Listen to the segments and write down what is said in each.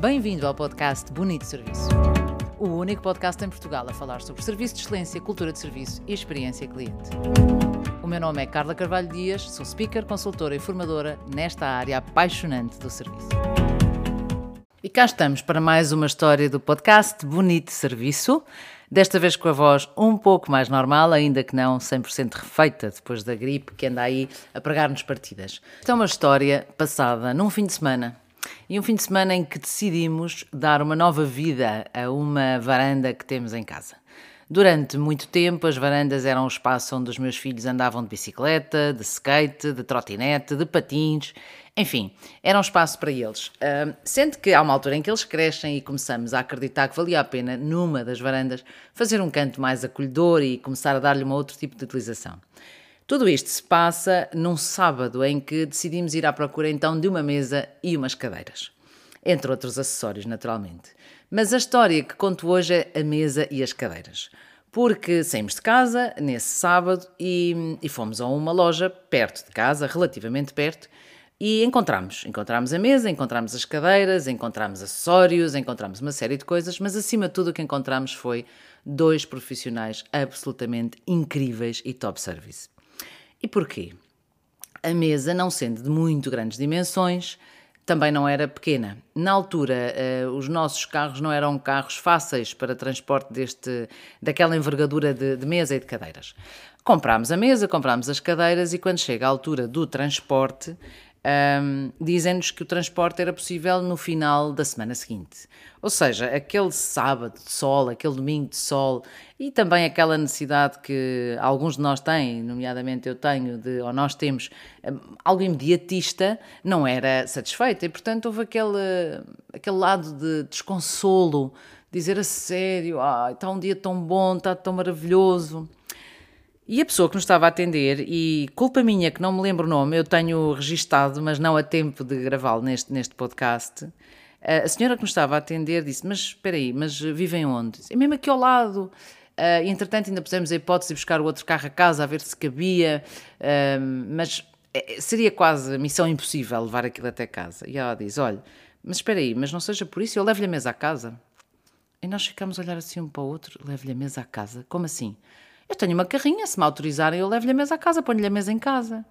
Bem-vindo ao podcast Bonito Serviço. O único podcast em Portugal a falar sobre serviço de excelência, cultura de serviço e experiência cliente. O meu nome é Carla Carvalho Dias, sou speaker, consultora e formadora nesta área apaixonante do serviço. E cá estamos para mais uma história do podcast Bonito Serviço. Desta vez com a voz um pouco mais normal, ainda que não 100% refeita depois da gripe que anda aí a pregar-nos partidas. Esta é uma história passada num fim de semana. E um fim de semana em que decidimos dar uma nova vida a uma varanda que temos em casa. Durante muito tempo, as varandas eram o espaço onde os meus filhos andavam de bicicleta, de skate, de trotinete, de patins, enfim, era um espaço para eles. Uh, sendo que há uma altura em que eles crescem e começamos a acreditar que valia a pena, numa das varandas, fazer um canto mais acolhedor e começar a dar-lhe um outro tipo de utilização. Tudo isto se passa num sábado em que decidimos ir à procura então de uma mesa e umas cadeiras. Entre outros acessórios, naturalmente. Mas a história que conto hoje é a mesa e as cadeiras. Porque saímos de casa nesse sábado e, e fomos a uma loja perto de casa, relativamente perto, e encontramos. Encontramos a mesa, encontramos as cadeiras, encontramos acessórios, encontramos uma série de coisas, mas acima de tudo o que encontramos foi dois profissionais absolutamente incríveis e top service. E porquê? A mesa, não sendo de muito grandes dimensões, também não era pequena. Na altura, uh, os nossos carros não eram carros fáceis para transporte deste, daquela envergadura de, de mesa e de cadeiras. Comprámos a mesa, comprámos as cadeiras e quando chega a altura do transporte, um, dizem-nos que o transporte era possível no final da semana seguinte. Ou seja, aquele sábado de sol, aquele domingo de sol e também aquela necessidade que alguns de nós têm, nomeadamente eu tenho, de, ou nós temos, algo imediatista, não era satisfeita e, portanto, houve aquele, aquele lado de desconsolo, dizer a sério, ah, está um dia tão bom, está tão maravilhoso. E a pessoa que nos estava a atender, e culpa minha que não me lembro o nome, eu tenho registado, mas não a tempo de gravá-lo neste, neste podcast. A senhora que nos estava a atender disse: Mas espera aí, mas vivem onde? É mesmo aqui ao lado. Uh, entretanto, ainda pusemos a hipótese de buscar o outro carro a casa a ver se cabia, uh, mas é, seria quase missão impossível levar aquilo até casa. E ela diz: Olha, mas espera aí, mas não seja por isso, eu levo-lhe a mesa à casa. E nós ficamos a olhar assim um para o outro: Levo-lhe a mesa à casa? Como assim? Eu tenho uma carrinha, se me autorizarem, eu levo-lhe a mesa à casa, ponho-lhe a mesa em casa.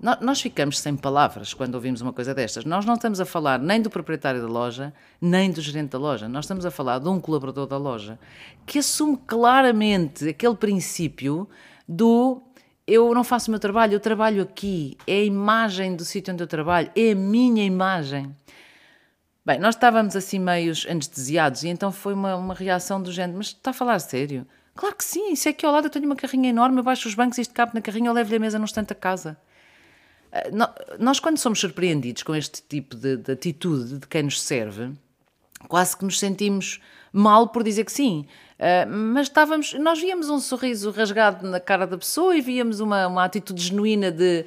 Nós ficamos sem palavras quando ouvimos uma coisa destas. Nós não estamos a falar nem do proprietário da loja, nem do gerente da loja. Nós estamos a falar de um colaborador da loja que assume claramente aquele princípio do eu não faço o meu trabalho, eu trabalho aqui. É a imagem do sítio onde eu trabalho, é a minha imagem. Bem, nós estávamos assim meios anestesiados e então foi uma, uma reação do género, mas está a falar sério? Claro que sim, isso é que ao lado eu tenho uma carrinha enorme, eu baixo os bancos isto cabe na carrinha, eu levo-lhe a mesa num instante a casa. Ah, nós, quando somos surpreendidos com este tipo de, de, atitude de quem nos serve, quase que nos sentimos mal por dizer que sim. Uh, mas estávamos, nós víamos um sorriso rasgado na cara da pessoa e víamos uma, uma atitude genuína de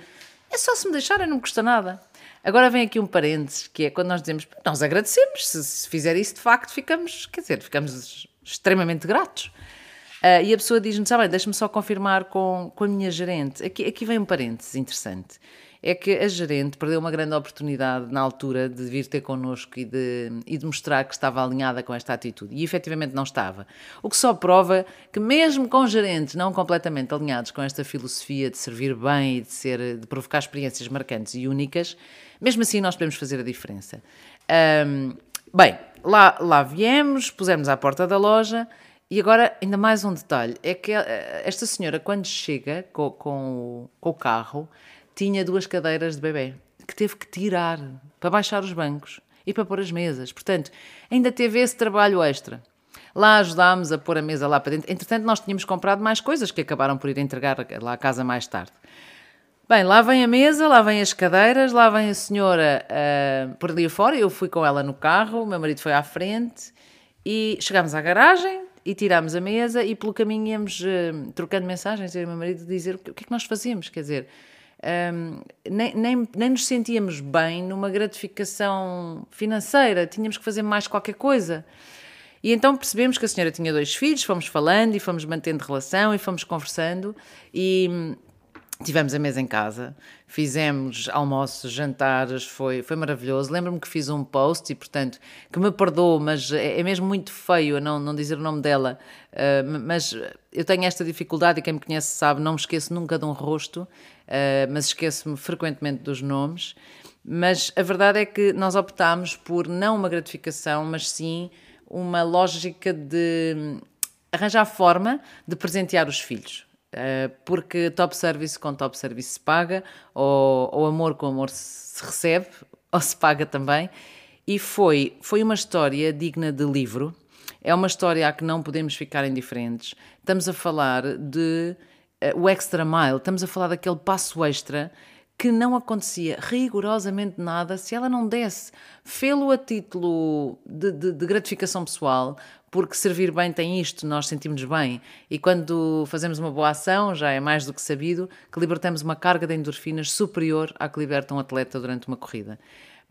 é só se me deixarem, não me custa nada. Agora vem aqui um parênteses, que é quando nós dizemos nós agradecemos, se, se fizer isso de facto ficamos, quer dizer, ficamos extremamente gratos. Uh, e a pessoa diz-me, sabe, deixa-me só confirmar com, com a minha gerente. Aqui, aqui vem um parênteses interessante. É que a gerente perdeu uma grande oportunidade na altura de vir ter connosco e de, e de mostrar que estava alinhada com esta atitude. E efetivamente não estava. O que só prova que, mesmo com gerentes não completamente alinhados com esta filosofia de servir bem e de, ser, de provocar experiências marcantes e únicas, mesmo assim nós podemos fazer a diferença. Um, bem, lá, lá viemos, pusemos à porta da loja e agora, ainda mais um detalhe: é que eh, esta senhora, quando chega com, com, com o carro, tinha duas cadeiras de bebê que teve que tirar para baixar os bancos e para pôr as mesas. Portanto, ainda teve esse trabalho extra. Lá ajudámos a pôr a mesa lá para dentro. Entretanto, nós tínhamos comprado mais coisas que acabaram por ir entregar lá à casa mais tarde. Bem, lá vem a mesa, lá vem as cadeiras, lá vem a senhora uh, por ali fora. Eu fui com ela no carro, o meu marido foi à frente e chegámos à garagem, e tirámos a mesa e pelo caminho íamos uh, trocando mensagens, eu e o meu marido, dizer o que, o que é que nós fazíamos, quer dizer, um, ehm, nem, nem, nem nos sentíamos bem numa gratificação financeira, tínhamos que fazer mais qualquer coisa. E então percebemos que a senhora tinha dois filhos, fomos falando e fomos mantendo relação e fomos conversando e Tivemos a mesa em casa, fizemos almoços, jantares, foi, foi maravilhoso. Lembro-me que fiz um post e, portanto, que me perdoou, mas é, é mesmo muito feio não, não dizer o nome dela. Uh, mas eu tenho esta dificuldade e quem me conhece sabe, não me esqueço nunca de um rosto, uh, mas esqueço-me frequentemente dos nomes. Mas a verdade é que nós optámos por não uma gratificação, mas sim uma lógica de arranjar forma de presentear os filhos. Eh, porque top service com top service se paga, ou, ou amor com amor se recebe, ou se paga também. E foi, foi uma história digna de livro, é uma história a que não podemos ficar indiferentes. Estamos a falar de uh, o extra mile, estamos a falar daquele passo extra que não acontecia rigorosamente nada se ela não desse. Fê-lo a título de, de, de, gratificação pessoal, porque servir bem tem isto, nós sentimos bem. E quando fazemos uma boa ação, já é mais do que sabido que libertamos uma carga de endorfinas superior à que liberta um atleta durante uma corrida.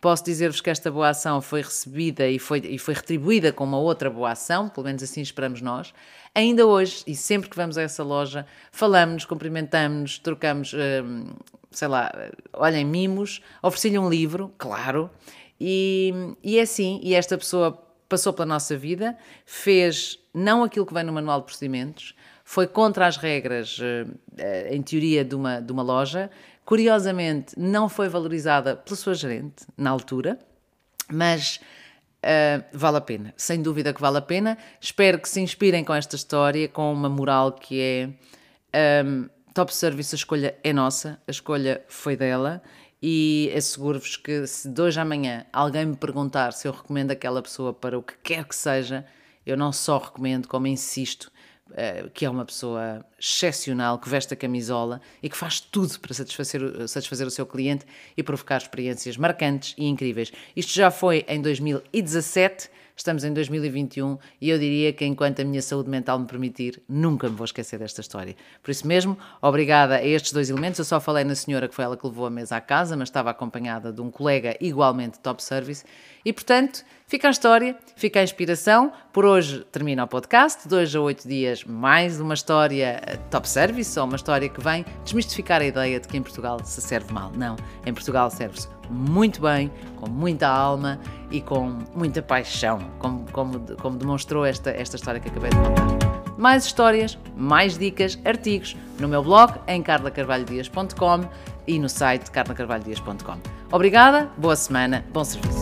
Posso dizer-vos que esta boa ação foi recebida e foi, e foi retribuída com uma outra boa ação, pelo menos assim esperamos nós. Ainda hoje, e sempre que vamos a essa loja, falamos, cumprimentamos, trocamos, hum, sei lá, olhem, mimos, ofereci-lhe um livro, claro, e, e é assim, e esta pessoa passou pela nossa vida, fez não aquilo que vem no manual de procedimentos, foi contra as regras, eh, em teoria, de uma, de uma loja, Curiosamente, não foi valorizada pela sua gerente na altura, mas uh, vale a pena, sem dúvida que vale a pena. Espero que se inspirem com esta história, com uma moral que é um, top service, a escolha é nossa, a escolha foi dela. E asseguro-vos que se de hoje à manhã alguém me perguntar se eu recomendo aquela pessoa para o que quer que seja, eu não só recomendo, como insisto que é uma pessoa excepcional, que veste a camisola e que faz tudo para satisfazer, satisfazer o seu cliente e provocar experiências marcantes e incríveis. Isto já foi em 2017 Estamos em 2021 e eu diria que, enquanto a minha saúde mental me permitir, nunca me vou esquecer desta história. Por isso mesmo, obrigada a estes dois elementos. Eu só falei na senhora que foi ela que levou a mesa à casa, mas estava acompanhada de um colega igualmente top service. E, portanto, fica a história, fica a inspiração. Por hoje termina o podcast. Dois a oito dias, mais uma história eh, top service, ou uma história que vem desmistificar a ideia de que em Portugal se serve mal. Não, em Portugal serve-se muito bem, com muita alma e com muita paixão, como, como, como demonstrou esta, esta história que acabei de contar. Mais histórias, mais dicas, artigos no meu blog em carlacarvalhodias.com e no site carlacarvalhodias.com. Obrigada, boa semana, bom serviço.